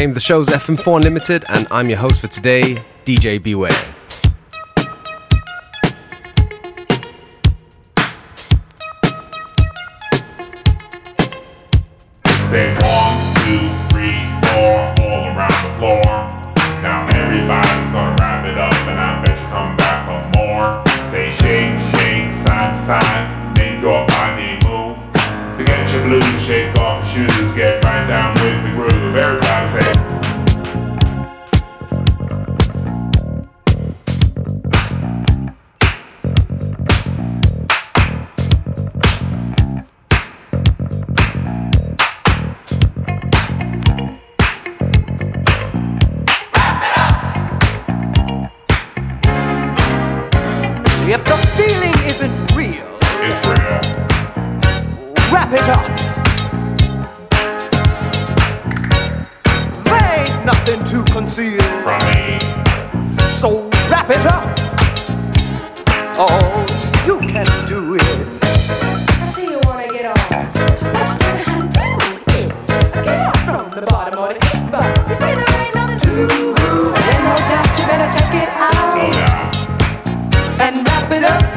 Name of the show is FM4 Unlimited, and I'm your host for today, DJ Beware. from me. So wrap it up. Oh, you can do it. I see you wanna get off, but you don't know how to do it. Get from the bottom the. You there ain't nothing to. Ain't no doubt you better check it out oh, and wrap it up.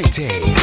Ooh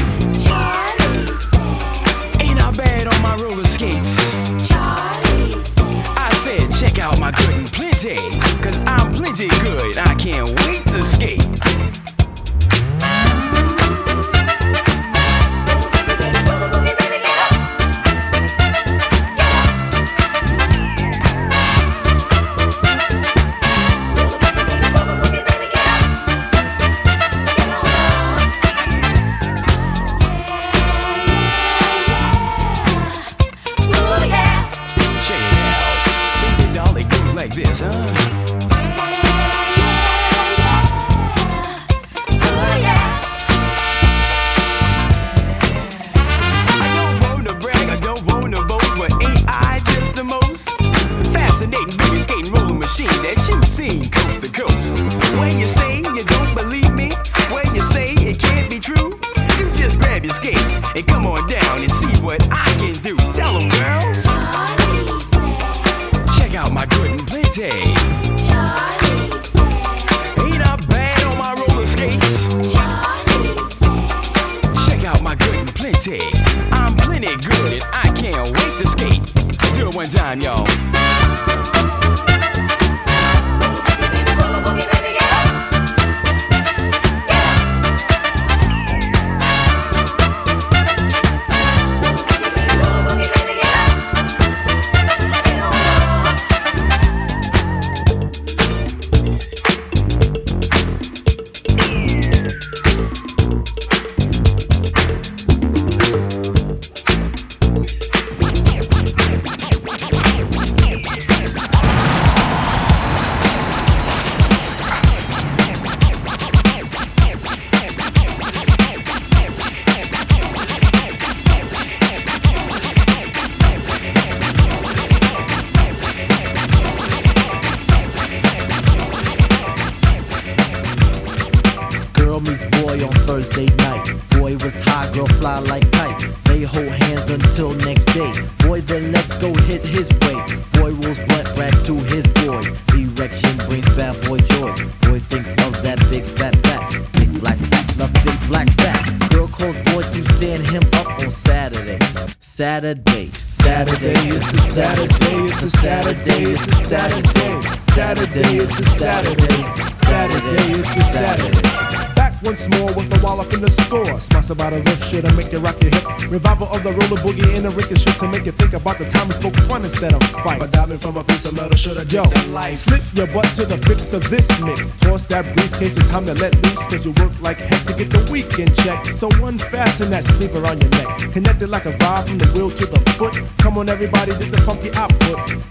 it's time to let loose. Cause you work like heck to get the weekend check. So unfasten that sleeper on your neck. Connected like a vibe from the wheel to the foot. Come on, everybody, did the funky output.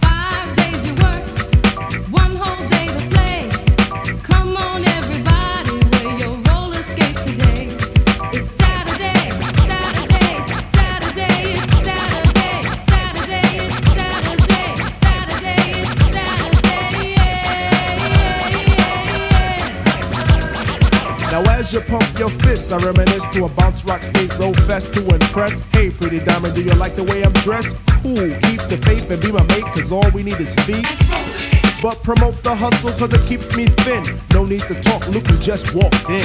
Now as you pump your fists, I reminisce to a bounce rock skate roll fest to impress. Hey, pretty diamond, do you like the way I'm dressed? Cool, keep the faith and be my mate, cause all we need is feet. But promote the hustle cause it keeps me thin. No need to talk, look who just walked in.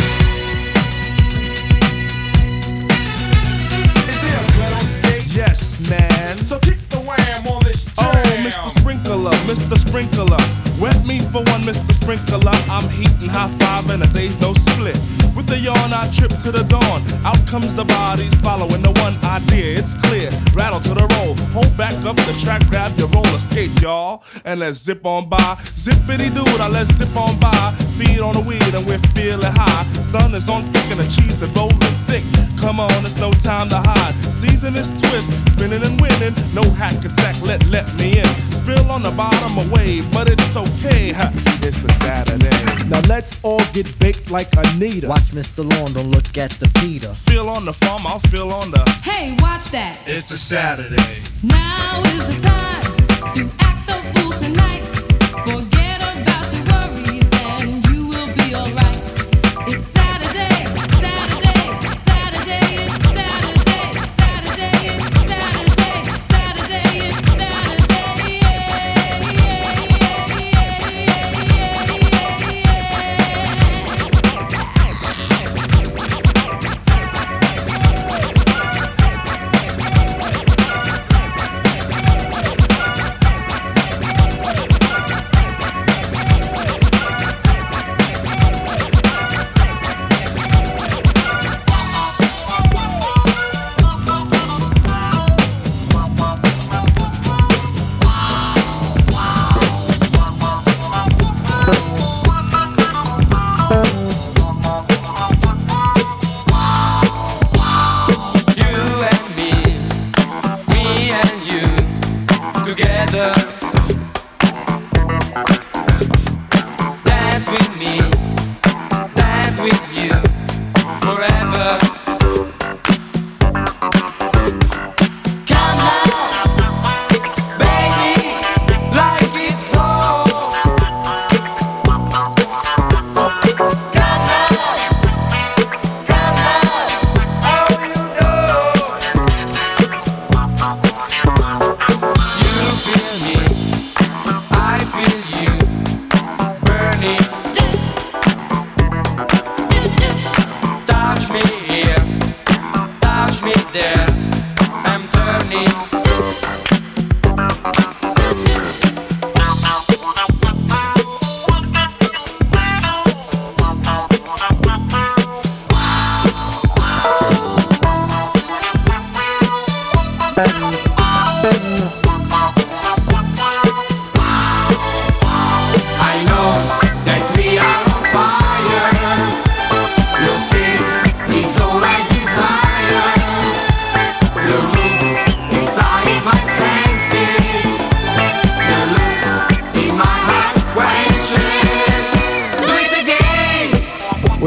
Is there a dread on stage? Yes, man. So kick the wham on this oh, jam. Oh, Mr. Sprinkler, Mr. Sprinkler. Wet me for one, Mr. Sprinkler. I'm heating high five and a day's no split. With a yawn, I trip to the dawn. Out comes the bodies following the one idea. It's clear. Rattle to the roll. Hold back up the track, grab your roller skates, y'all. And let's zip on by. Zippity doo, now let's zip on by. Feed on the weed and we're feeling high. Sun is on thick and the cheese is rolling thick. Come on, it's no time to hide. Season is twist, spinning and winning. No hack and sack, let let me in. Spill on the bottom wave, but it's okay. Ha, It's a Saturday. Now let's all get baked like Anita. Watch Mr. Lawn, don't look at the Peter. Feel on the farm, I'll feel on the. Hey, watch that. It's a Saturday. Now is the time to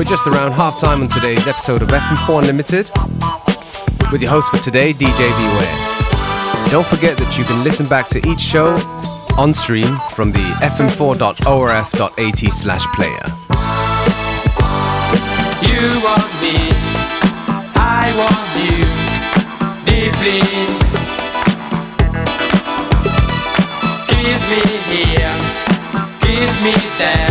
just around half time on today's episode of FM4 Unlimited with your host for today, DJ Beware. Don't forget that you can listen back to each show on stream from the fm4.orf.at slash player. You want me, I want you deeply. Kiss me here, kiss me there,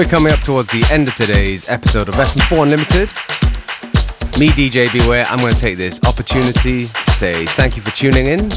We're coming up towards the end of today's episode of FM4 Unlimited. Me, DJ Beware, I'm going to take this opportunity to say thank you for tuning in.